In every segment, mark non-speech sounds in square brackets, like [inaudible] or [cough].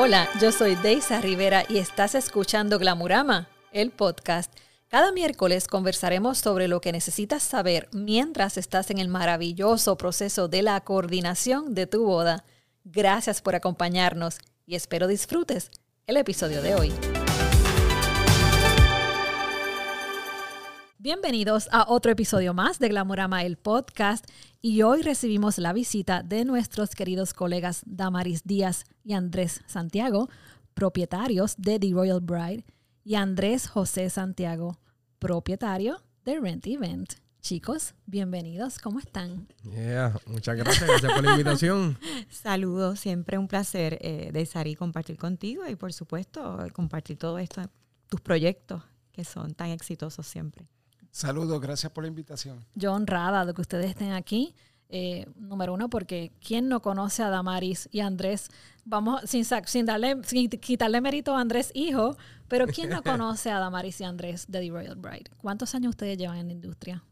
Hola, yo soy Deisa Rivera y estás escuchando Glamurama, el podcast. Cada miércoles conversaremos sobre lo que necesitas saber mientras estás en el maravilloso proceso de la coordinación de tu boda. Gracias por acompañarnos y espero disfrutes el episodio de hoy. Bienvenidos a otro episodio más de Glamorama el podcast y hoy recibimos la visita de nuestros queridos colegas Damaris Díaz y Andrés Santiago, propietarios de The Royal Bride, y Andrés José Santiago, propietario de Rent Event. Chicos, bienvenidos, ¿cómo están? muchas gracias, gracias por la invitación. [laughs] Saludos, siempre un placer eh, de estar y compartir contigo y por supuesto compartir todo esto, tus proyectos que son tan exitosos siempre. Saludos, gracias por la invitación. Yo honrada de que ustedes estén aquí. Eh, número uno, porque ¿quién no conoce a Damaris y Andrés? Vamos, sin, sin, darle, sin quitarle mérito a Andrés hijo, pero ¿quién no [laughs] conoce a Damaris y Andrés de The Royal Bride? ¿Cuántos años ustedes llevan en la industria?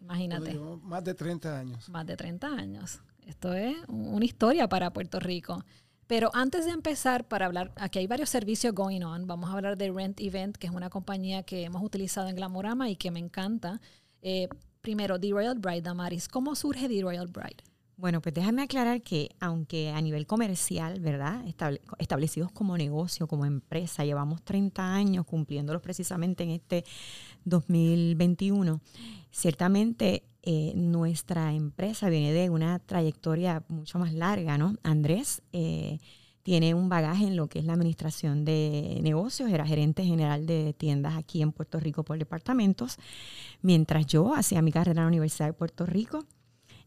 Imagínate. más de 30 años. Más de 30 años. Esto es una historia para Puerto Rico. Pero antes de empezar, para hablar, aquí hay varios servicios going on. Vamos a hablar de Rent Event, que es una compañía que hemos utilizado en Glamorama y que me encanta. Eh, primero, The Royal Bride, Damaris. ¿Cómo surge The Royal Bride? Bueno, pues déjame aclarar que aunque a nivel comercial, ¿verdad? establecidos como negocio, como empresa, llevamos 30 años cumpliéndolos precisamente en este 2021, ciertamente eh, nuestra empresa viene de una trayectoria mucho más larga, ¿no? Andrés eh, tiene un bagaje en lo que es la administración de negocios, era gerente general de tiendas aquí en Puerto Rico por departamentos, mientras yo hacía mi carrera en la Universidad de Puerto Rico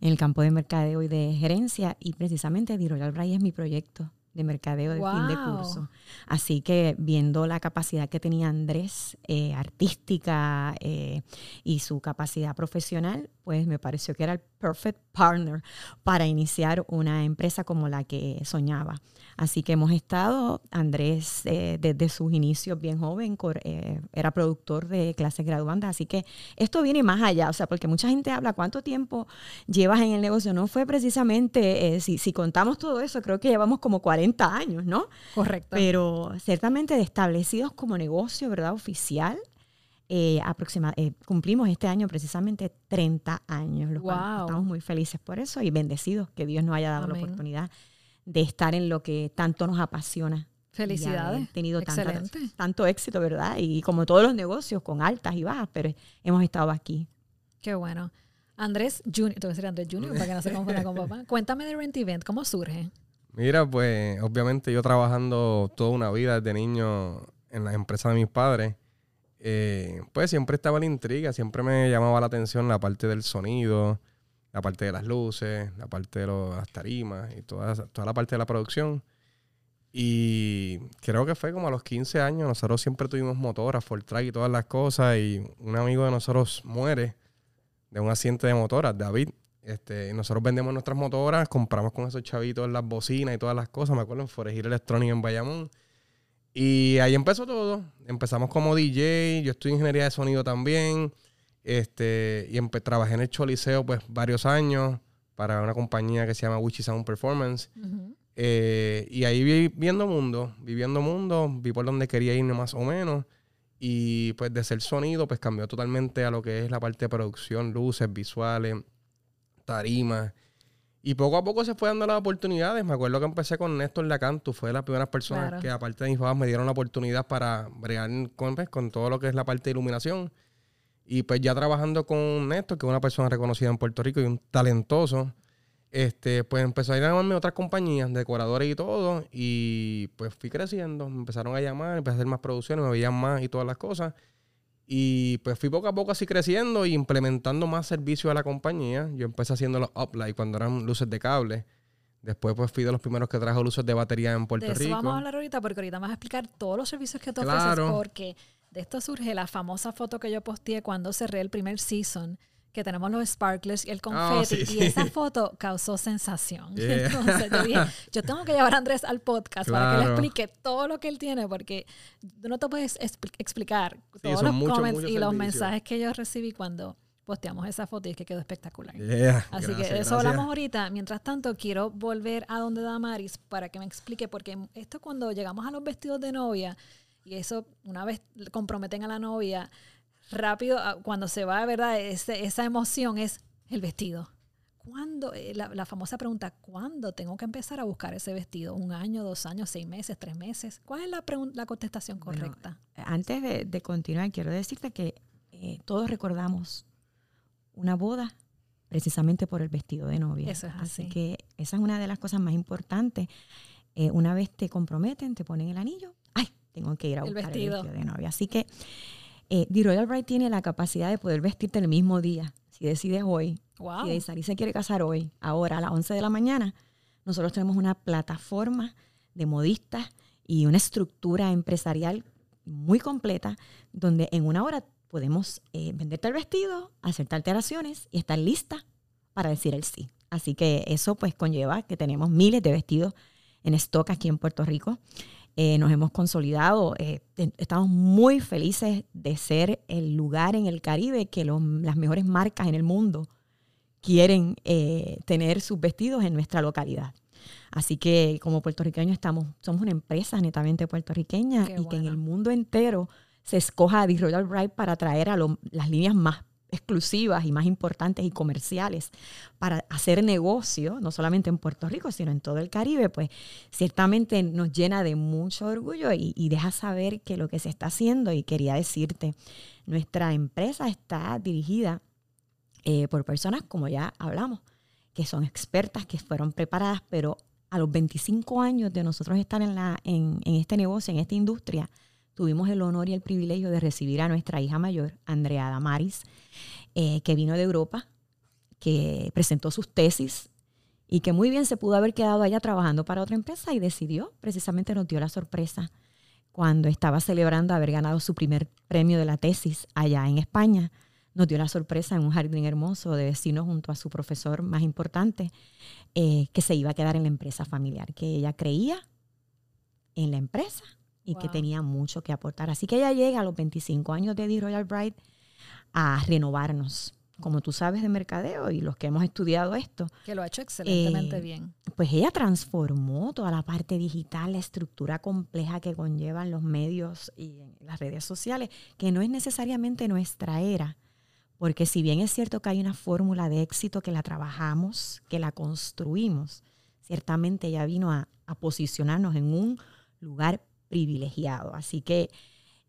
en el campo de mercadeo y de gerencia y precisamente Royal Bray es mi proyecto de mercadeo de fin de curso. Así que viendo la capacidad que tenía Andrés, eh, artística y su capacidad profesional, pues me pareció que era el perfect partner para iniciar una empresa como la que soñaba. Así que hemos estado, Andrés eh, desde sus inicios bien joven, eh, era productor de clases graduandas, así que esto viene más allá, o sea, porque mucha gente habla cuánto tiempo llevas en el negocio, no fue precisamente, eh, si, si contamos todo eso, creo que llevamos como 40 años, ¿no? Correcto. Pero ciertamente establecidos como negocio, ¿verdad? Oficial. Eh, cumplimos este año precisamente 30 años, lo cual estamos muy felices por eso y bendecidos que Dios nos haya dado la oportunidad de estar en lo que tanto nos apasiona. Felicidades. tenido tanto éxito, ¿verdad? Y como todos los negocios, con altas y bajas, pero hemos estado aquí. Qué bueno. Andrés Junior, te voy a decir Andrés Junior para que no se confunda con papá. [laughs] Cuéntame de Rent Event, ¿cómo surge? Mira, pues obviamente yo trabajando toda una vida desde niño en las empresas de mis padres, eh, pues siempre estaba la intriga, siempre me llamaba la atención la parte del sonido, la parte de las luces, la parte de las tarimas y toda, toda la parte de la producción. Y creo que fue como a los 15 años, nosotros siempre tuvimos motoras, Ford Track y todas las cosas, y un amigo de nosotros muere de un accidente de motoras, David. Este, y nosotros vendemos nuestras motoras, compramos con esos chavitos las bocinas y todas las cosas, me acuerdo en Forejir Electronic en Bayamón. Y ahí empezó todo. Empezamos como DJ, yo estudié ingeniería de sonido también. Este, y trabajé en el Choliseo pues varios años para una compañía que se llama Witchy Sound Performance. Eh, y ahí vi, viendo mundo, viviendo mundo, vi por donde quería irme más o menos. Y pues de ser sonido, pues cambió totalmente a lo que es la parte de producción, luces, visuales, tarimas. Y poco a poco se fue dando las oportunidades. Me acuerdo que empecé con Néstor Lacanto, fue de las primeras personas que, aparte de mis papás, me dieron la oportunidad para bregar con, pues, con todo lo que es la parte de iluminación. Y pues ya trabajando con Néstor, que es una persona reconocida en Puerto Rico y un talentoso, este, pues empezó a ir a llamarme otras compañías, decoradores y todo, y pues fui creciendo, me empezaron a llamar, empecé a hacer más producciones, me veían más y todas las cosas. Y pues fui poco a poco así creciendo y implementando más servicios a la compañía. Yo empecé haciendo los uplight cuando eran luces de cable. Después pues fui de los primeros que trajo luces de batería en Puerto de eso Vamos a hablar ahorita porque ahorita vas a explicar todos los servicios que tú ofreces porque de esto surge la famosa foto que yo posteé cuando cerré el primer season, que tenemos los sparklers y el ah, confeti. y esa foto causó sensación. [laughs] [laughs] Entonces yo dije, yo tengo que llevar a Andrés al podcast para que le explique todo lo que él tiene, porque no te puedes explicar todos los comments y los mensajes que yo recibí cuando posteamos esa foto y es que quedó espectacular. Yeah, Así gracias, que de eso gracias. hablamos ahorita. Mientras tanto, quiero volver a donde Damaris para que me explique, porque esto cuando llegamos a los vestidos de novia, y eso una vez comprometen a la novia, rápido, ah, cuando se va, ¿verdad? Ese- esa emoción es el vestido. ¿Cuándo? eh, La, la famosa pregunta, ¿cuándo tengo que empezar a buscar ese vestido? ¿Un año, dos años, seis meses, tres meses? ¿Cuál es la, la contestación Bueno, correcta? Antes de, de continuar, quiero decirte que eh, todos recordamos una boda precisamente por el vestido de novia. Eso es así. que esa es una de las cosas más importantes. Eh, una vez te comprometen, te ponen el anillo, ¡ay! Tengo que ir a El buscar vestido. el vestido de novia. Así que eh, The Royal Bride tiene la capacidad de poder vestirte el mismo día. Si decides hoy, ¡Wow! si Isarí se quiere casar hoy, ahora a las 11 de la mañana, nosotros tenemos una plataforma de modistas y una estructura empresarial muy completa donde en una hora podemos eh, venderte el vestido, hacerte alteraciones y estar lista para decir el sí. Así que eso pues conlleva que tenemos miles de vestidos en stock aquí en Puerto Rico. Eh, nos hemos consolidado, eh, estamos muy felices de ser el lugar en el Caribe que los- las mejores marcas en el mundo quieren eh, tener sus vestidos en nuestra localidad. Así que como puertorriqueños estamos, somos una empresa netamente puertorriqueña Qué y que en el mundo entero se escoja a The Royal Bride para traer a lo- las líneas más exclusivas y más importantes y comerciales para hacer negocio, no solamente en Puerto Rico, sino en todo el Caribe, pues ciertamente nos llena de mucho orgullo y, deja saber que lo que se está haciendo, y quería decirte, nuestra empresa está dirigida eh, por personas, como ya hablamos, que son expertas, que fueron preparadas, pero a los 25 años de nosotros estar en, la, en, en este negocio, en esta industria, tuvimos el honor y el privilegio de recibir a nuestra hija mayor, Andrea Damaris, eh, que vino de Europa, que presentó sus tesis y que muy bien se pudo haber quedado allá trabajando para otra empresa y decidió, precisamente nos dio la sorpresa cuando estaba celebrando haber ganado su primer premio de la tesis allá en España. Nos dio la sorpresa en un jardín hermoso de vecinos junto a su profesor más importante, eh, que se iba a quedar en la empresa familiar, que ella creía en la empresa y que tenía mucho que aportar. Así que ella llega a los 25 años de The Royal Bride a renovarnos. Como tú sabes de mercadeo y los que hemos estudiado esto, Que lo ha hecho excelentemente Eh, bien. pues ella transformó toda la parte digital, la estructura compleja que conllevan los medios y las redes sociales, que no es necesariamente nuestra era, porque si bien es cierto que hay una fórmula de éxito que la trabajamos, que la construimos, ciertamente ella vino a, a posicionarnos en un lugar privilegiado. Así que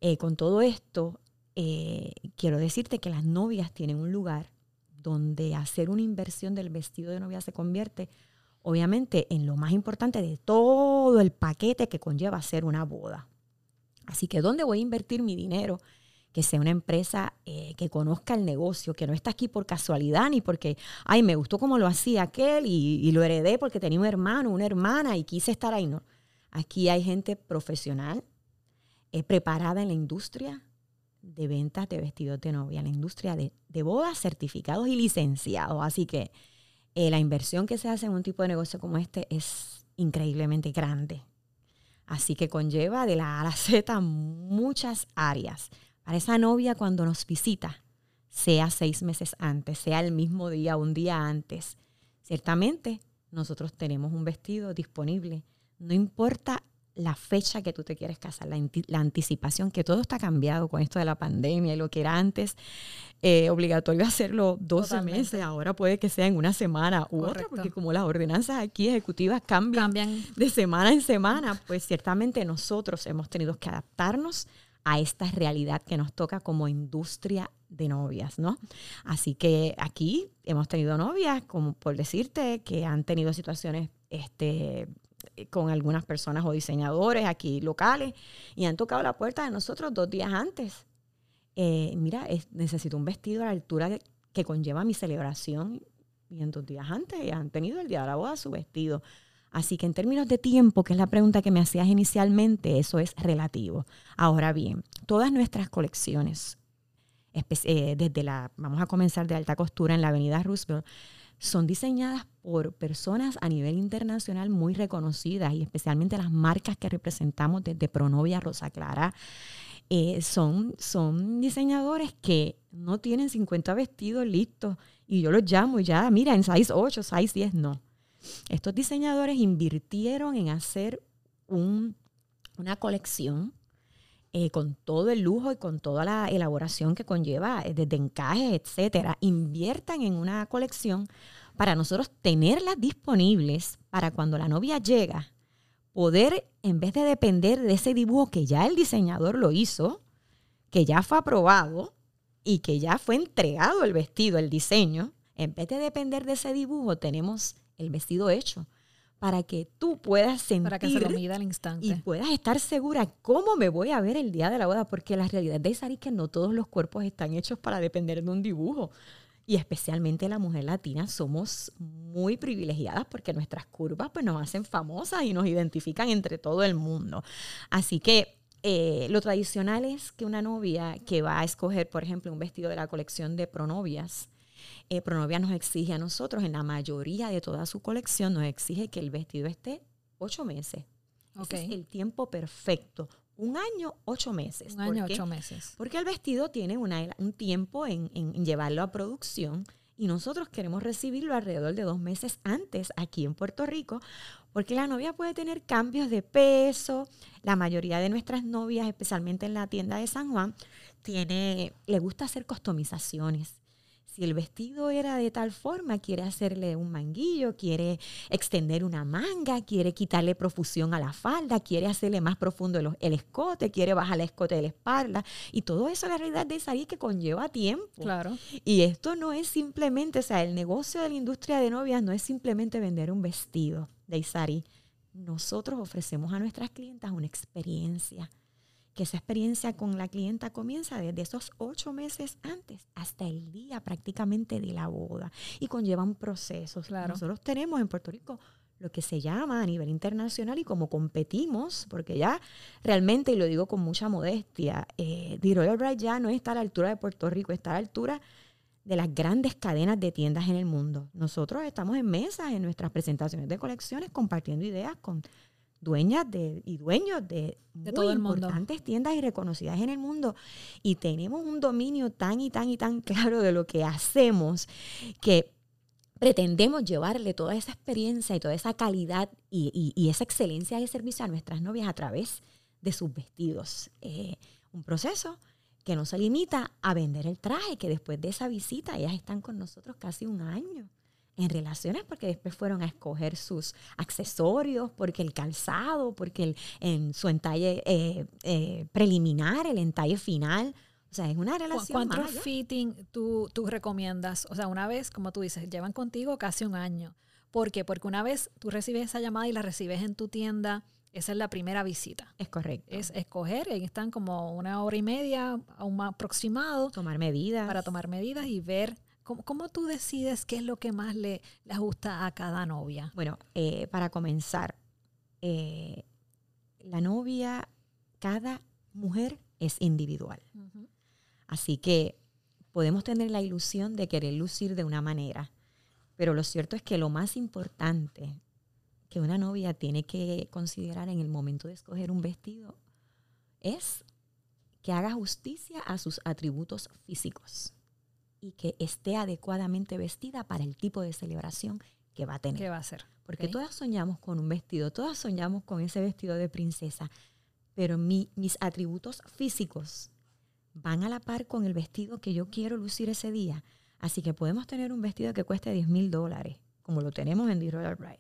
eh, con todo esto, eh, quiero decirte que las novias tienen un lugar donde hacer una inversión del vestido de novia se convierte obviamente en lo más importante de todo el paquete que conlleva hacer una boda. Así que ¿dónde voy a invertir mi dinero? Que sea una empresa eh, que conozca el negocio, que no está aquí por casualidad ni porque, ay, me gustó como lo hacía aquel y, lo heredé porque tenía un hermano, una hermana y quise estar ahí. Aquí hay gente profesional, eh, preparada en la industria de ventas de vestidos de novia, en la industria de, bodas, certificados y licenciados. Así que eh, la inversión que se hace en un tipo de negocio como este es increíblemente grande. Así que conlleva de la A a la Z muchas áreas. Para esa novia cuando nos visita, sea seis meses antes, sea el mismo día, un día antes, ciertamente nosotros tenemos un vestido disponible. No importa la fecha que tú te quieres casar, la, la anticipación, que todo está cambiado con esto de la pandemia y lo que era antes eh, obligatorio hacerlo 12 Totalmente. meses, ahora puede que sea en una semana u otra, porque como las ordenanzas aquí ejecutivas cambian Cambian de semana en semana, pues ciertamente nosotros hemos tenido que adaptarnos a esta realidad que nos toca como industria de novias, ¿no? Así que aquí hemos tenido novias, como por decirte, que han tenido situaciones este, con algunas personas o diseñadores aquí locales y han tocado la puerta de nosotros dos días antes. Eh, mira, es- necesito un vestido a la altura que, conlleva mi celebración y en dos días antes han tenido el día de la boda su vestido. Así que en términos de tiempo, que es la pregunta que me hacías inicialmente, eso es relativo. Ahora bien, todas nuestras colecciones, eh, desde la, vamos a comenzar de alta costura en la avenida Roosevelt, son diseñadas por personas a nivel internacional muy reconocidas y especialmente las marcas que representamos desde Pronovia Rosa Clara, eh, son, son diseñadores que no tienen 50 vestidos listos y yo los llamo ya, mira, en size 8, size 10, no. Estos diseñadores invirtieron en hacer un, una colección eh, con todo el lujo y con toda la elaboración que conlleva, eh, desde encajes, etcétera. Inviertan en una colección para nosotros tenerlas disponibles para cuando la novia llega, poder, en vez de depender de ese dibujo que ya el diseñador lo hizo, que ya fue aprobado y que ya fue entregado el vestido, el diseño, en vez de depender de ese dibujo, tenemos el vestido hecho para que tú puedas sentir para que se lo mida al instante y puedas estar segura cómo me voy a ver el día de la boda, porque la realidad de Isari es que no todos los cuerpos están hechos para depender de un dibujo. Y especialmente la mujer latina somos muy privilegiadas porque nuestras curvas pues, nos hacen famosas y nos identifican entre todo el mundo. Así que eh, lo tradicional es que una novia que va a escoger, por ejemplo, un vestido de la colección de pronovias, eh, Pronovia nos exige a nosotros, en la mayoría de toda su colección, nos exige que el vestido esté ocho meses. Ese es el tiempo perfecto. Un año, ocho meses. Un año, ocho meses. Porque el vestido tiene un tiempo en, en llevarlo a producción y nosotros queremos recibirlo alrededor de dos meses antes aquí en Puerto Rico, porque la novia puede tener cambios de peso. La mayoría de nuestras novias, especialmente en la tienda de San Juan, tiene, le gusta hacer customizaciones. Si el vestido era de tal forma, quiere hacerle un manguillo, quiere extender una manga, quiere quitarle profusión a la falda, quiere hacerle más profundo el, escote, quiere bajar el escote de la espalda. Y todo eso la realidad de salir que conlleva tiempo. Claro. Y esto no es simplemente, o sea, el negocio de la industria de novias no es simplemente vender un vestido de Isari. Nosotros ofrecemos a nuestras clientas una experiencia que esa experiencia con la clienta comienza desde esos ocho meses antes hasta el día prácticamente de la boda y conlleva un proceso. Nosotros tenemos en Puerto Rico lo que se llama a nivel internacional y como competimos, porque ya realmente, y lo digo con mucha modestia, eh, The Royal Bride ya no está a la altura de Puerto Rico, está a la altura de las grandes cadenas de tiendas en el mundo. Nosotros estamos en mesas en nuestras presentaciones de colecciones compartiendo ideas con dueñas de, y dueños de, de todo el importantes tiendas y reconocidas en el mundo. Y tenemos un dominio tan y tan y tan [laughs] claro de lo que hacemos que pretendemos llevarle toda esa experiencia y toda esa calidad y, esa excelencia de servicio a nuestras novias a través de sus vestidos. Eh, un proceso que no se limita a vender el traje, que después de esa visita ellas están con nosotros casi un año en relaciones porque después fueron a escoger sus accesorios, porque el calzado, porque el, en su entalle eh, eh, preliminar, el entalle final. O sea, es una relación. ¿Cuántos fitting tú, tú recomiendas? O sea, una vez, como tú dices, llevan contigo casi un año. ¿Por qué? Porque una vez tú recibes esa llamada y la recibes en tu tienda, esa es la primera visita. Es correcto. Es escoger, ahí están como una hora y media, un aproximado. Tomar medidas. Para tomar medidas y ver ¿Cómo, tú decides qué es lo que más le, le gusta a cada novia? Bueno, eh, para comenzar, eh, la novia, cada mujer es individual. Así que podemos tener la ilusión de querer lucir de una manera, pero lo cierto es que lo más importante que una novia tiene que considerar en el momento de escoger un vestido es que haga justicia a sus atributos físicos y que esté adecuadamente vestida para el tipo de celebración que va a tener. ¿Qué va a hacer? Porque todas soñamos con un vestido, todas soñamos con ese vestido de princesa, pero mis atributos físicos van a la par con el vestido que yo quiero lucir ese día. Así que podemos tener un vestido que cueste 10 mil dólares, como lo tenemos en The Royal Bride.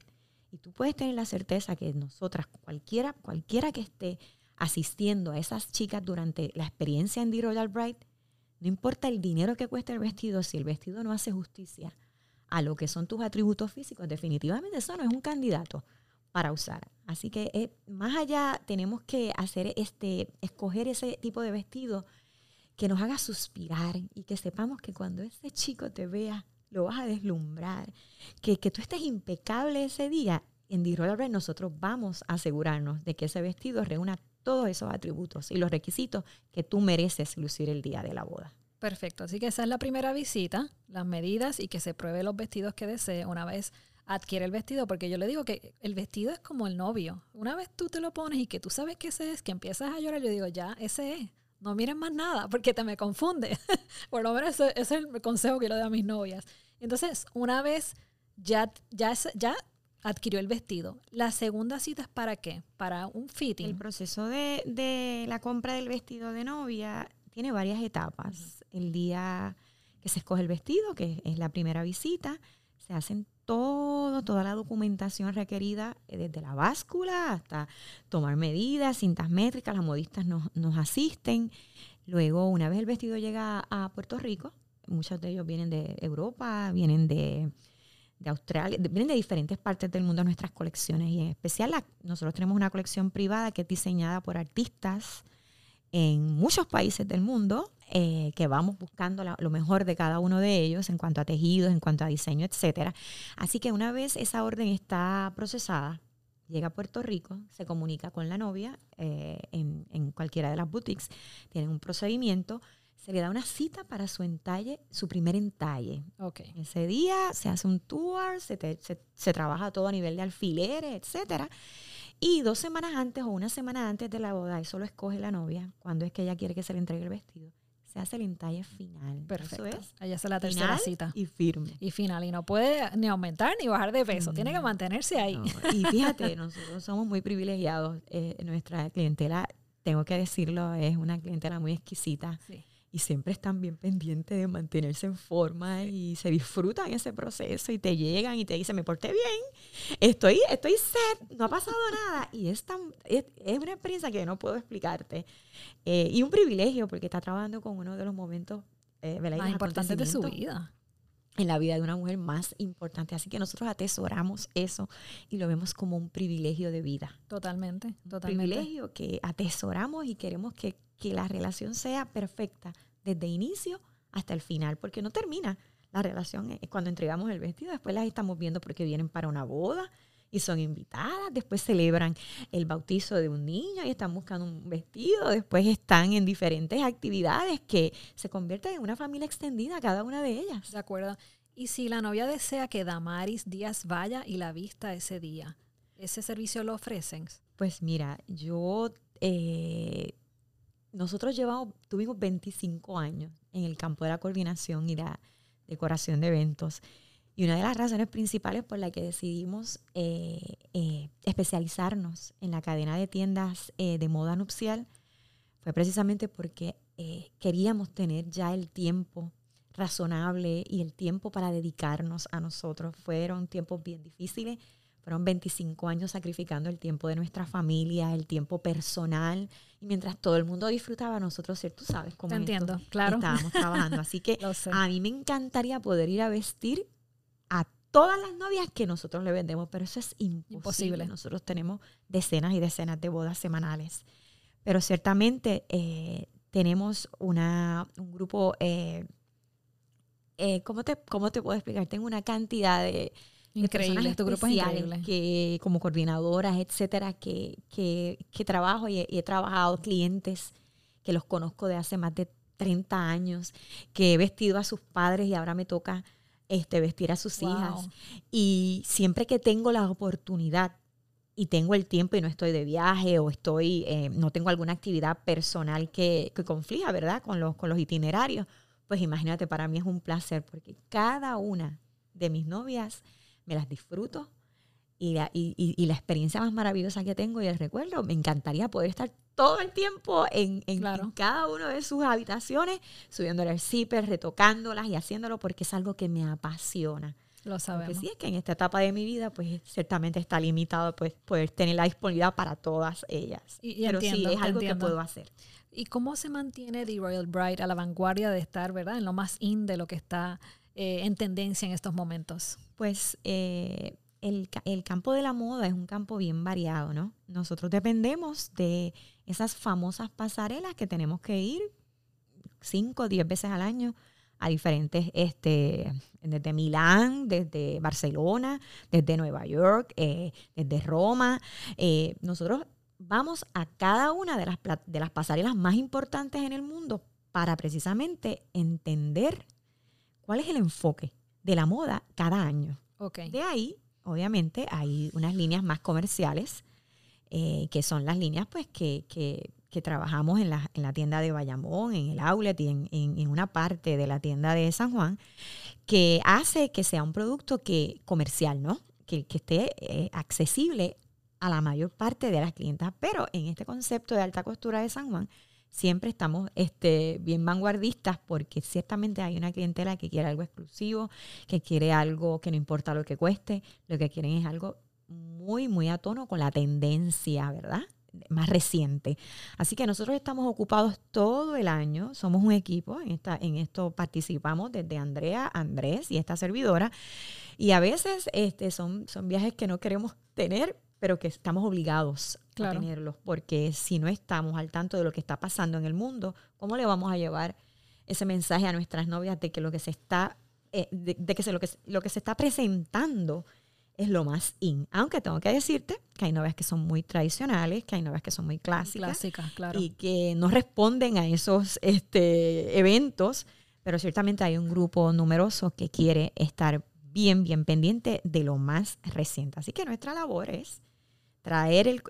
Y tú puedes tener la certeza que nosotras, cualquiera, cualquiera que esté asistiendo a esas chicas durante la experiencia en The Royal Bride, no importa el dinero que cueste el vestido, si el vestido no hace justicia a lo que son tus atributos físicos, definitivamente eso no es un candidato para usar. Así que eh, más allá tenemos que hacer este, escoger ese tipo de vestido que nos haga suspirar y que sepamos que cuando ese chico te vea, lo vas a deslumbrar, que, que tú estés impecable ese día. En The Royal nosotros vamos a asegurarnos de que ese vestido reúna todos esos atributos y los requisitos que tú mereces lucir el día de la boda. Perfecto, así que esa es la primera visita, las medidas y que se pruebe los vestidos que desee una vez adquiere el vestido, porque yo le digo que el vestido es como el novio. Una vez tú te lo pones y que tú sabes que es, que empiezas a llorar, yo digo, ya, ese es. no miren más nada porque te me confunde. [laughs] Por lo menos ese, es el consejo que le doy a mis novias. Entonces, una vez ya, ya, ya adquirió el vestido, la segunda cita es para qué? Para un El fitting. proceso de, de la compra del vestido de novia tiene varias etapas. El día que se escoge el vestido, que es la primera visita, se hacen todo, toda la documentación requerida, eh, desde la báscula hasta tomar medidas, cintas métricas, las modistas nos, nos asisten. Luego, una vez el vestido llega a Puerto Rico, muchos de ellos vienen de Europa, vienen de, de Australia, de- vienen de diferentes partes del mundo nuestras colecciones y en especial la- nosotros tenemos una colección privada que es diseñada por artistas en muchos países del mundo eh, que vamos buscando la- lo mejor de cada uno de ellos en cuanto a tejidos, en cuanto a diseño, etcétera. Así que una vez esa orden está procesada, llega a Puerto Rico, se comunica con la novia eh, en, en cualquiera de las boutiques, tienen un procedimiento, se le da una cita para su entalle, su primer entalle. Ok. Ese día se hace un tour, se, te- se- se trabaja todo a nivel de alfileres, etcétera. Y dos semanas antes o una semana antes de la boda, eso lo escoge la novia, cuando es que ella quiere que se le entregue el vestido, se hace el entalle final. Perfecto. Eso es Allá es la tercera final cita. y firme. Y final. Y no puede ni aumentar ni bajar de peso. Tiene que mantenerse ahí. No, [laughs] Y fíjate, nosotros somos muy privilegiados. eh, nuestra clientela, tengo que decirlo, es una clientela muy exquisita. Sí. Y siempre están bien pendientes de mantenerse en forma y se disfrutan ese proceso y te llegan y te dicen, me porté bien, estoy, estoy set, no ha pasado nada. Y es, tan, es, es una experiencia que no puedo explicarte. Eh, y un privilegio porque está trabajando con uno de los momentos eh, Más los importante de su vida. En la vida de una mujer más importante. Así que nosotros atesoramos eso y lo vemos como un privilegio de vida Totalmente. un Totalmente. privilegio que atesoramos y queremos que, que la relación sea perfecta desde inicio hasta el final, porque no termina la relación eh, cuando entregamos el vestido, después las estamos viendo porque vienen para una boda y son invitadas, después celebran el bautizo de un niño y están buscando un vestido, después están en diferentes actividades que se convierten en una familia extendida cada una de ellas. De acuerdo. Y si la novia desea que Damaris Díaz vaya y la vista ese día, ¿ese servicio lo ofrecen? Pues mira, yo, eh, nosotros llevamos, tuvimos 25 años en el campo de la coordinación y la decoración de eventos. Y una de las razones principales por la que decidimos eh, eh, especializarnos en la cadena de tiendas eh, de moda nupcial fue precisamente porque queríamos tener ya el tiempo razonable y el tiempo para dedicarnos a nosotros. Fueron tiempos bien difíciles, fueron 25 años sacrificando el tiempo de nuestra familia, el tiempo personal, y mientras todo el mundo disfrutaba, nosotros, tú sabes cómo Te entiendo, claro. estábamos trabajando. Así que [laughs] a mí me encantaría poder ir a vestir a todas las novias que nosotros le vendemos, pero eso es imposible. Imposible. Nosotros tenemos decenas y decenas de bodas semanales. Pero ciertamente eh, tenemos una, un grupo, eh, eh, ¿cómo, te, ¿cómo te puedo explicar? Tengo una cantidad de, Increíble. Tu grupo es increíble. Que, como coordinadoras, etcétera, que, que, que trabajo y he, y he trabajado clientes que los conozco de hace más de 30 años, que he vestido a sus padres y ahora me toca este, vestir a sus Wow. hijas. Y siempre que tengo la oportunidad y tengo el tiempo y no estoy de viaje o estoy, eh, no tengo alguna actividad personal que, que conflija, ¿verdad? Con los, con los itinerarios, pues imagínate, para mí es un placer porque cada una de mis novias me las disfruto y la, y, la experiencia más maravillosa que tengo y el recuerdo, me encantaría poder estar todo el tiempo en, en- Claro. en cada una de sus habitaciones, subiéndole el zipper, retocándolas y haciéndolo porque es algo que me apasiona. Lo Porque sabemos. sí es que en esta etapa de mi vida, pues ciertamente está limitado pues, poder tener la disponibilidad para todas ellas. Y- y Pero entiendo, sí, es algo entiendo. que puedo hacer. ¿Y cómo se mantiene The Royal Bride a la vanguardia de estar, verdad, en lo más in de lo que está eh, en tendencia en estos momentos? Pues eh, el, el campo de la moda es un campo bien variado, ¿no? Nosotros dependemos de esas famosas pasarelas que tenemos que ir cinco o diez veces al año a diferentes, este, desde Milán, desde Barcelona, desde Nueva York, eh, desde Roma. Eh, nosotros vamos a cada una de las, de las pasarelas más importantes en el mundo para precisamente entender cuál es el enfoque de la moda cada año. Ok. De ahí, obviamente, hay unas líneas más comerciales, eh, que son las líneas pues que, que- que trabajamos en la, en la tienda de Bayamón, en el outlet y en, en, una parte de la tienda de San Juan, que hace que sea un producto que, comercial, ¿no? Que, que esté eh, accesible a la mayor parte de las clientas. Pero en este concepto de alta costura de San Juan, siempre estamos este, bien vanguardistas porque ciertamente hay una clientela que quiere algo exclusivo, que quiere algo que no importa lo que cueste, lo que quieren es algo muy, muy a tono con la tendencia, ¿verdad? más reciente. Así que nosotros estamos ocupados todo el año, somos un equipo, en, esta, en esto participamos desde Andrea, Andrés y esta servidora, y a veces este, son, son viajes que no queremos tener, pero que estamos obligados a tenerlos, porque si no estamos al tanto de lo que está pasando en el mundo, ¿cómo le vamos a llevar ese mensaje a nuestras novias de que lo que se está, eh, de, que, se, lo, que lo que se está presentando es lo más in. Aunque tengo que decirte que hay novias que son muy tradicionales, que hay novias que son muy clásicas, clásicas claro. y que no responden a esos este, eventos, pero ciertamente hay un grupo numeroso que quiere estar bien, bien pendiente de lo más reciente. Así que nuestra labor es traer el,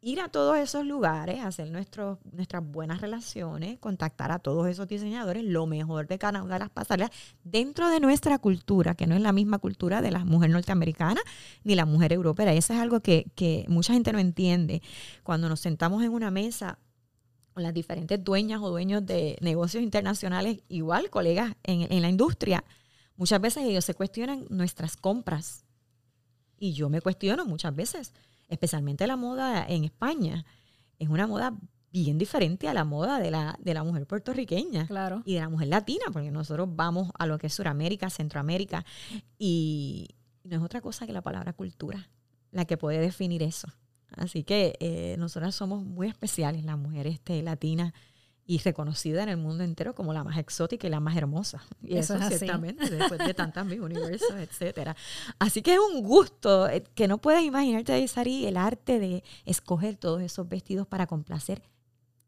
ir a todos esos lugares, hacer nuestros, nuestras buenas relaciones, contactar a todos esos diseñadores, lo mejor de cada una de las pasarelas dentro de nuestra cultura, que no es la misma cultura de la mujer norteamericana ni la mujer europea. Eso es algo que, que mucha gente no entiende. Cuando nos sentamos en una mesa con las diferentes dueñas o dueños de negocios internacionales, igual colegas en, en la industria, muchas veces ellos se cuestionan nuestras compras. Y yo me cuestiono muchas veces especialmente la moda en España, es una moda bien diferente a la moda de la, de la mujer puertorriqueña claro. y de la mujer latina, porque nosotros vamos a lo que es Sudamérica, Centroamérica, y no es otra cosa que la palabra cultura la que puede definir eso. Así que eh, nosotras somos muy especiales, las mujeres este, latinas, y reconocida en el mundo entero como la más exótica y la más hermosa. Y eso, es ciertamente, después de tantas mis [laughs] universos, etcétera. Así que es un gusto eh, que no puedes imaginarte, Sari, el arte de escoger todos esos vestidos para complacer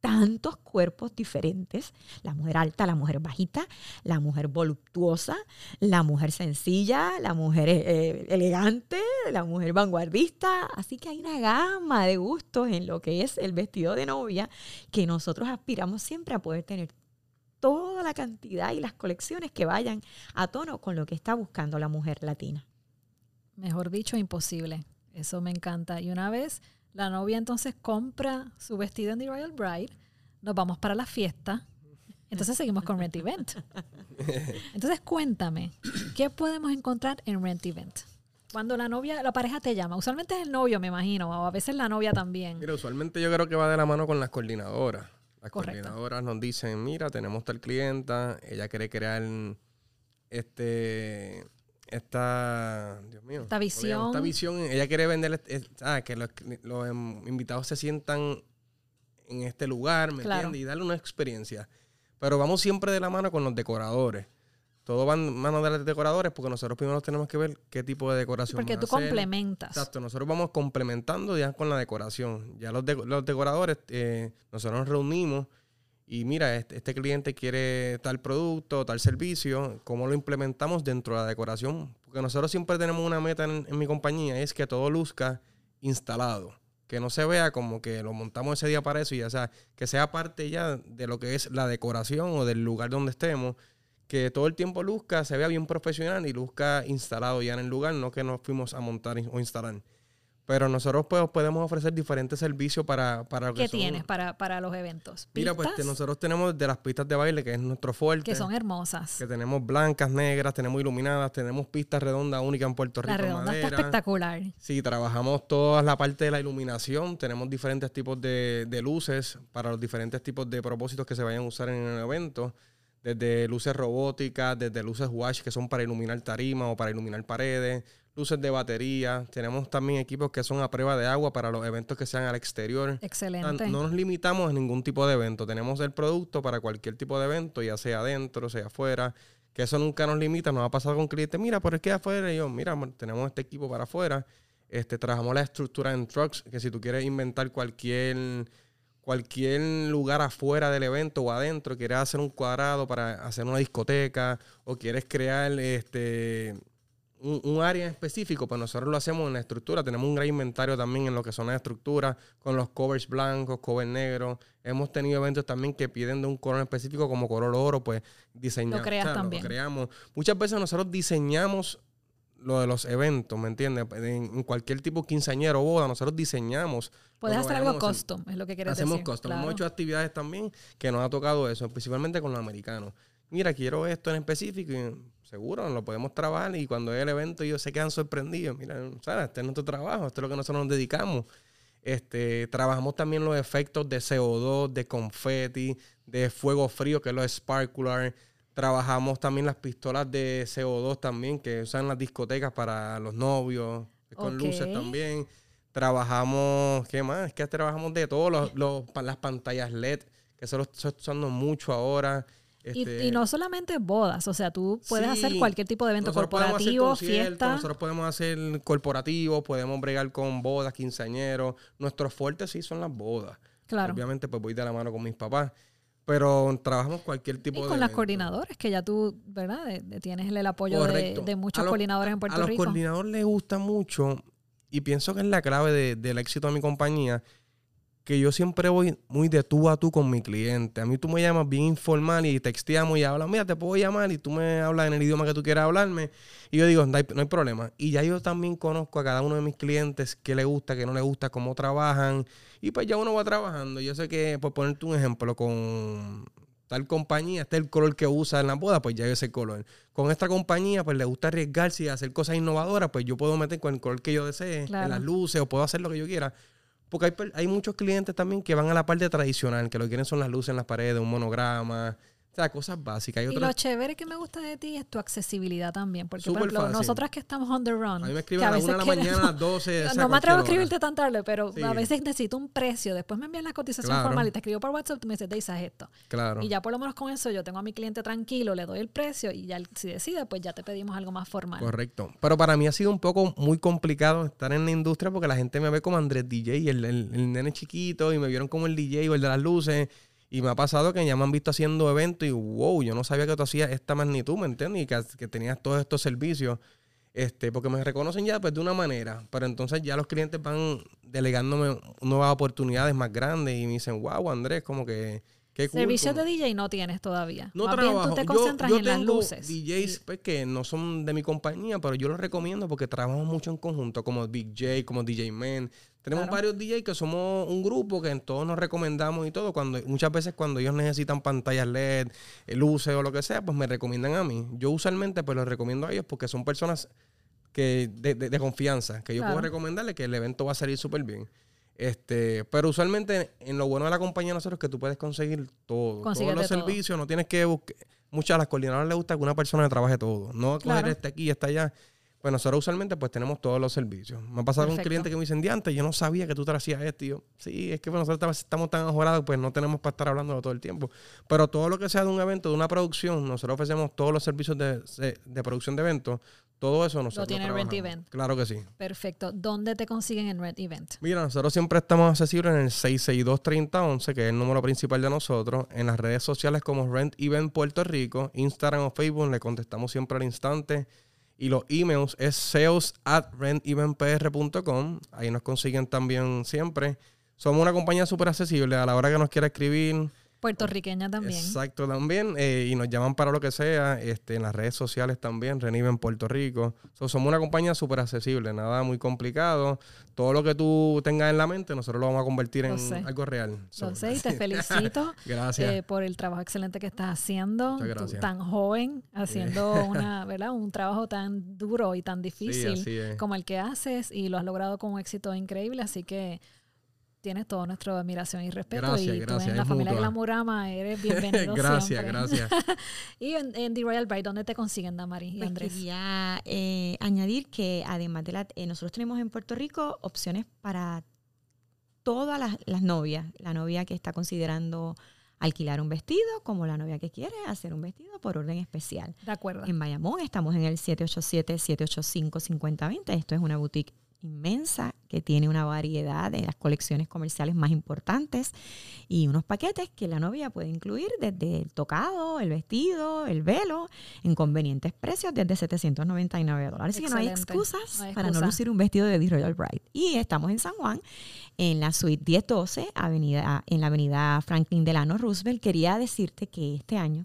tantos cuerpos diferentes, la mujer alta, la mujer bajita, la mujer voluptuosa, la mujer sencilla, la mujer eh, elegante, la mujer vanguardista, así que hay una gama de gustos en lo que es el vestido de novia que nosotros aspiramos siempre a poder tener toda la cantidad y las colecciones que vayan a tono con lo que está buscando la mujer latina. Mejor dicho, imposible. Eso me encanta. Y una vez la novia entonces compra su vestido en The Royal Bride, nos vamos para la fiesta, entonces seguimos con Rent Event. Entonces cuéntame, ¿qué podemos encontrar en Rent Event? Cuando la novia, la pareja te llama, usualmente es el novio, me imagino, o a veces la novia también. Mira, usualmente yo creo que va de la mano con las coordinadoras. Las coordinadoras nos dicen, mira, tenemos tal clienta, ella quiere crear este esta, Dios mío, esta visión. Esta visión, ella quiere vender, ah, que los, em, invitados se sientan en este lugar, ¿me entiendes? Y darle una experiencia. Pero vamos siempre de la mano con los decoradores. Todo va en mano de los decoradores porque nosotros primero tenemos que ver qué tipo de decoración. Porque tú complementas. Exacto, nosotros vamos complementando ya con la decoración. Ya los, los decoradores, eh, nosotros nos reunimos y mira, este, cliente quiere tal producto, tal servicio, ¿cómo lo implementamos dentro de la decoración? Porque nosotros siempre tenemos una meta en, mi compañía, es que todo luzca instalado, que no se vea como que lo montamos ese día para eso, y ya sea, que sea parte ya de lo que es la decoración o del lugar donde estemos, que todo el tiempo luzca, se vea bien profesional y luzca instalado ya en el lugar, no que nos fuimos a montar o instalar. Pero nosotros pues, podemos ofrecer diferentes servicios para, para lo que ¿Qué tienes para, para los eventos? Mira, pues nosotros tenemos de las pistas de baile, que es nuestro fuerte. Que son hermosas. Que tenemos blancas, negras, tenemos iluminadas, tenemos pistas redondas únicas en Puerto Rico. La redonda está espectacular. Sí, trabajamos toda la parte de la iluminación. Tenemos diferentes tipos de, de luces para los diferentes tipos de propósitos que se vayan a usar en el evento desde luces robóticas, desde luces wash que son para iluminar tarima o para iluminar paredes, luces de batería. Tenemos también equipos que son a prueba de agua para los eventos que sean al exterior. Excelente. No nos limitamos a ningún tipo de evento. Tenemos el producto para cualquier tipo de evento, ya sea adentro, sea afuera. Que eso nunca nos limita. Nos ha pasado con clientes, mira, por qué afuera. Y yo, mira, tenemos este equipo para afuera. Este, trabajamos la estructura en trucks, que si tú quieres inventar cualquier cualquier lugar afuera del evento o adentro, quieres hacer un cuadrado para hacer una discoteca o quieres crear este un, un área en específico, pues nosotros lo hacemos en la estructura. Tenemos un gran inventario también en lo que son las estructuras, con los covers blancos, covers negros. Hemos tenido eventos también que piden de un color específico como color oro, pues diseñamos. Lo creas también. creamos. Muchas veces nosotros diseñamos lo de los eventos, ¿me entiendes? En, en cualquier tipo quinceañero o boda, nosotros diseñamos. Puedes hacer algo custom, es lo que quieres Hacemos decir. custom. claro. Hemos hecho actividades también que nos ha tocado eso, principalmente con los americanos. Mira, quiero esto en específico y seguro lo podemos trabajar y cuando es el evento ellos se quedan sorprendidos. Mira, ¿sabes? este es nuestro trabajo, esto es lo que nosotros nos dedicamos. Este, trabajamos también los efectos de CO2, de confeti, de fuego frío, que es lo sparkler. Trabajamos también las pistolas de CO2 también, que usan las discotecas para los novios, con luces también. Trabajamos, ¿qué más? Es que trabajamos de todo, los, los- las pantallas LED, que eso lo estoy usando mucho ahora. Y, Este, y no solamente bodas, o sea, tú puedes hacer cualquier tipo de evento nosotros podemos hacer corporativo, fiesta. Nosotros podemos hacer corporativos, podemos bregar con bodas, quinceañeros. Nuestros fuertes sí son las bodas. Claro. Obviamente, pues voy de la mano con mis papás. Pero trabajamos cualquier tipo Y de. con las coordinadoras, que ya tú, ¿verdad? De- de- tienes el apoyo de, de muchos A los- coordinadores en A Puerto los Rico. coordinadores les gusta mucho, y pienso que es la clave de- del éxito de mi compañía, que yo siempre voy muy de tú a tú con mi cliente. A mí tú me llamas bien informal y texteamos y hablas, mira, te puedo llamar y tú me hablas en el idioma que tú quieras hablarme. Y yo digo, no hay, no hay problema. Y ya yo también conozco a cada uno de mis clientes qué le gusta, qué no le gusta, cómo trabajan. Y pues ya uno va trabajando. Yo sé que, por ponerte un ejemplo, con tal compañía, este es el color que usa en la boda, pues ya es ese color. Con esta compañía, pues le gusta arriesgarse y hacer cosas innovadoras, pues yo puedo meter con el color que yo desee, Claro. en las luces, o puedo hacer lo que yo quiera. Porque hay, hay muchos clientes también que van a la parte tradicional, que lo que quieren son las luces en las paredes, un monograma, o sea, cosas básicas. Hay Y otras- lo chévere que me gusta de ti es tu accesibilidad también. Porque, por Súper ejemplo, fácil. nosotras que estamos on the run. a mí me escriben a las 1 de la mañana, a las 12. o sea, no me atrevo a escribirte tan tarde, pero Sí. a veces necesito un precio. Después me envían la cotización Claro. formal y te escribo por WhatsApp. Tú me dices, Deisa, es esto. Claro. Y ya por lo menos con eso yo tengo a mi cliente tranquilo, le doy el precio y ya si decide, pues ya te pedimos algo más formal. Correcto. Pero para mí ha sido un poco muy complicado estar en la industria porque la gente me ve como Andrés DJ, el, el, el nene chiquito, y me vieron como el DJ o el de las luces. Y me ha pasado que ya me han visto haciendo eventos y wow, yo no sabía que tú hacías esta magnitud, ¿me entiendes? Y que, que tenías todos estos servicios. Este, porque me reconocen ya pues, de una manera, pero entonces ya los clientes van delegándome nuevas oportunidades más grandes y me dicen, wow, Andrés, como que... Qué cool, Servicios como- de DJ no tienes todavía. no Más trabajo. bien tú te concentras yo en las luces. DJs pues, que no son de mi compañía, pero yo los recomiendo porque trabajamos mucho en conjunto, como Big J, como DJ Man. Tenemos Claro. varios DJs que somos un grupo que en todos nos recomendamos y todo. Cuando Muchas veces cuando ellos necesitan pantallas LED, eh, luces o lo que sea, pues me recomiendan a mí. Yo usualmente pues los recomiendo a ellos porque son personas que de, de- de confianza, que yo Claro. puedo recomendarle que el evento va a salir súper bien. Este, pero usualmente en lo bueno de la compañía de nosotros es que tú puedes conseguir todo, todos los todo. servicios, no tienes que buscar. Muchas a las coordinadoras les gusta que una persona le trabaje todo, no Claro. coger este aquí y este allá. Pues nosotros usualmente pues tenemos todos los servicios. Me ha pasado con Perfecto. clientes que me dicen, diante, yo no sabía que tú te hacías esto. Y yo, sí, es que pues, nosotros estamos- tan ajorados, pues no tenemos para estar hablando todo el tiempo. Pero todo lo que sea de un evento, de una producción, nosotros ofrecemos todos los servicios de, de- producción de eventos. Todo eso nosotros tiene Rent trabajamos. Event. Claro que sí. Perfecto. ¿Dónde te consiguen en Red Event? Mira, nosotros siempre estamos accesibles en el 662-3011, que es el número principal de nosotros. En las redes sociales como Rent Event Puerto Rico, Instagram o Facebook, le contestamos siempre al instante. Y los emails es sales at. Ahí nos consiguen también siempre. Somos una compañía súper accesible a la hora que nos quiera escribir. Puertorriqueña también. Exacto, también. eh, y nos llaman para lo que sea. Este, en las redes sociales también, Reniven Puerto Rico. So, somos una compañía súper accesible, nada muy complicado. Todo lo que tú tengas en la mente, nosotros lo vamos a convertir Lo en sé. algo real. So, Lo sé y te [laughs] felicito [laughs] Gracias. eh, por el trabajo excelente que estás haciendo. Tú tan joven, haciendo [laughs] una, ¿verdad? un trabajo tan duro y tan difícil es. como el que haces y lo has logrado con un éxito increíble. Así que tienes toda nuestra admiración y respeto. Gracias, y tú gracias, en la familia mutua. Glamurama eres [laughs] bienvenido gracias, siempre. gracias. [laughs] y en, en The Royal Bride, ¿dónde te consiguen, Damari y Pues Andrés? quería eh, añadir que además de la, eh, nosotros tenemos en Puerto Rico opciones para todas las, las novias, la novia que está considerando alquilar un vestido, como la novia que quiere hacer un vestido por orden especial. De acuerdo. En Bayamón estamos en el 787-785-5020. Esto es una boutique inmensa que tiene una variedad de las colecciones comerciales más importantes y unos paquetes que la novia puede incluir desde el tocado, el vestido, el velo, en convenientes precios desde 799 dólares. Así que no hay excusas para no lucir un vestido de The Royal Bride. Y estamos en San Juan, en la suite 1012, avenida, en la avenida Franklin Delano Roosevelt. Quería decirte que este año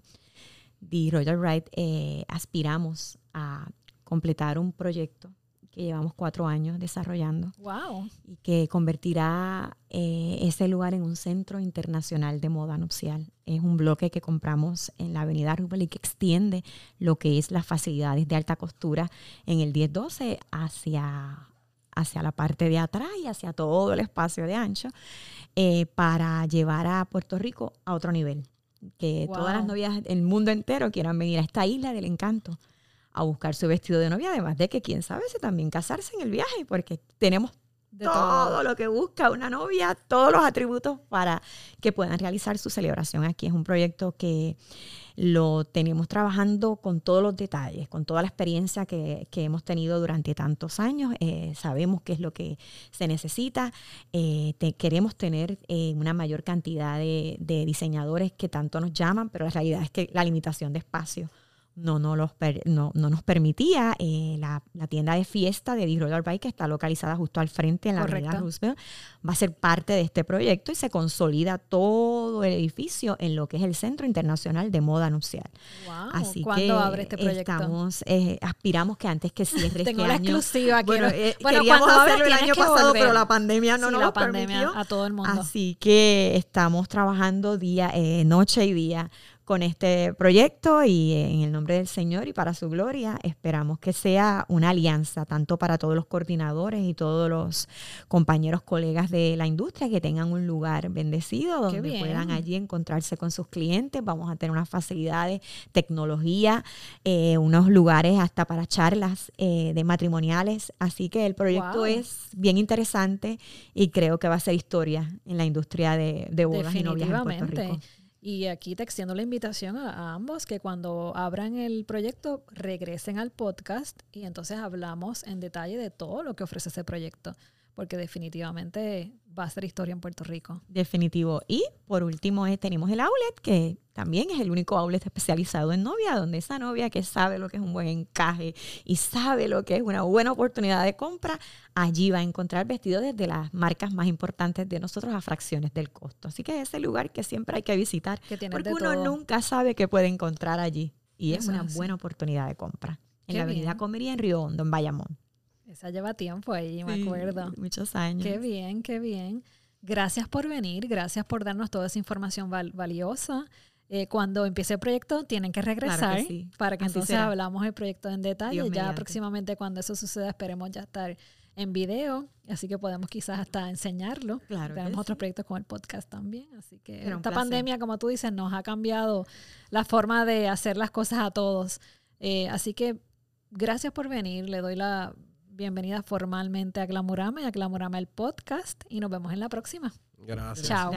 The Royal Bride eh, aspiramos a completar un proyecto que llevamos cuatro años desarrollando. Wow. Y que convertirá eh, ese lugar en un centro internacional de moda nupcial. Es un bloque que compramos en la avenida Rubel y que extiende lo que es las facilidades de alta costura en el 1012 hacia, hacia la parte de atrás y hacia todo el espacio de ancho eh, para llevar a Puerto Rico a otro nivel. Que todas las novias del mundo entero quieran venir a esta isla del encanto a buscar su vestido de novia, además de que quién sabe si también casarse en el viaje, porque tenemos todo, lo que busca una novia, todos los atributos para que puedan realizar su celebración aquí. Es un proyecto que lo tenemos trabajando con todos los detalles, con toda la experiencia que, hemos tenido durante tantos años. Eh, sabemos qué es lo que se necesita. Eh, queremos tener eh, una mayor cantidad de, de diseñadores que tanto nos llaman, pero la realidad es que la limitación de espacio no, no, los no, nos permitía. Eh, la, tienda de fiesta de D-Roller Bike, que está localizada justo al frente en la avenida Roosevelt, va a ser parte de este proyecto y se consolida todo el edificio en lo que es el Centro Internacional de Moda Nupcial. Wow. Así ¿Cuándo abre este proyecto? Estamos, eh, aspiramos que antes que cierre [laughs] Tengo este la año. exclusiva. Bueno, eh, queríamos hacerlo el año pasado, pero la pandemia no nos la pandemia a todo el mundo. Así que estamos trabajando día, noche y día con este proyecto y en el nombre del Señor y para su gloria esperamos que sea una alianza tanto para todos los coordinadores y todos los compañeros, colegas de la industria que tengan un lugar bendecido donde puedan allí encontrarse con sus clientes. Vamos a tener unas facilidades, tecnología, eh, unos lugares hasta para charlas eh, de matrimoniales. Así que el proyecto es bien interesante y creo que va a ser historia en la industria de, de bodas y novias en Puerto Rico. Y aquí te extiendo la invitación a, ambos que cuando abran el proyecto regresen al podcast y entonces hablamos en detalle de todo lo que ofrece ese proyecto, porque definitivamente va a ser historia en Puerto Rico. Definitivo. Y por último eh, tenemos el outlet, que también es el único outlet especializado en novia, donde esa novia que sabe lo que es un buen encaje y sabe lo que es una buena oportunidad de compra, allí va a encontrar vestidos desde las marcas más importantes de nosotros a fracciones del costo. Así que es el lugar que siempre hay que visitar, porque uno nunca sabe qué puede encontrar allí. Y es una buena oportunidad de compra. En la Avenida Comería, en Río Hondo, en Bayamón. Esa lleva tiempo ahí, me acuerdo. Muchos años. Qué bien, qué bien. Gracias por venir, gracias por darnos toda esa información valiosa. Eh, cuando empiece el proyecto tienen que regresar para que entonces hablamos del proyecto en detalle. ya próximamente cuando eso suceda esperemos ya estar en video, así que podemos quizás hasta enseñarlo. Claro Tenemos otros proyectos con el podcast también, así que esta pandemia, como tú dices, nos ha cambiado la forma de hacer las cosas a todos. Eh, así que gracias por venir, le doy la bienvenida formalmente a Glamurama y a Glamurama el podcast y nos vemos en la próxima. Gracias. Chao.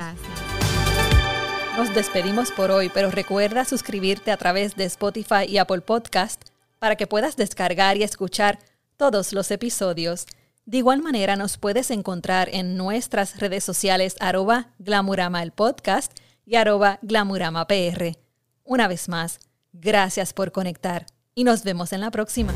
Nos despedimos por hoy, pero recuerda suscribirte a través de Spotify y Apple Podcast para que puedas descargar y escuchar todos los episodios. De igual manera nos puedes encontrar en nuestras redes sociales arroba Glamurama el podcast y arroba Glamurama PR. Una vez más, gracias por conectar y nos vemos en la próxima.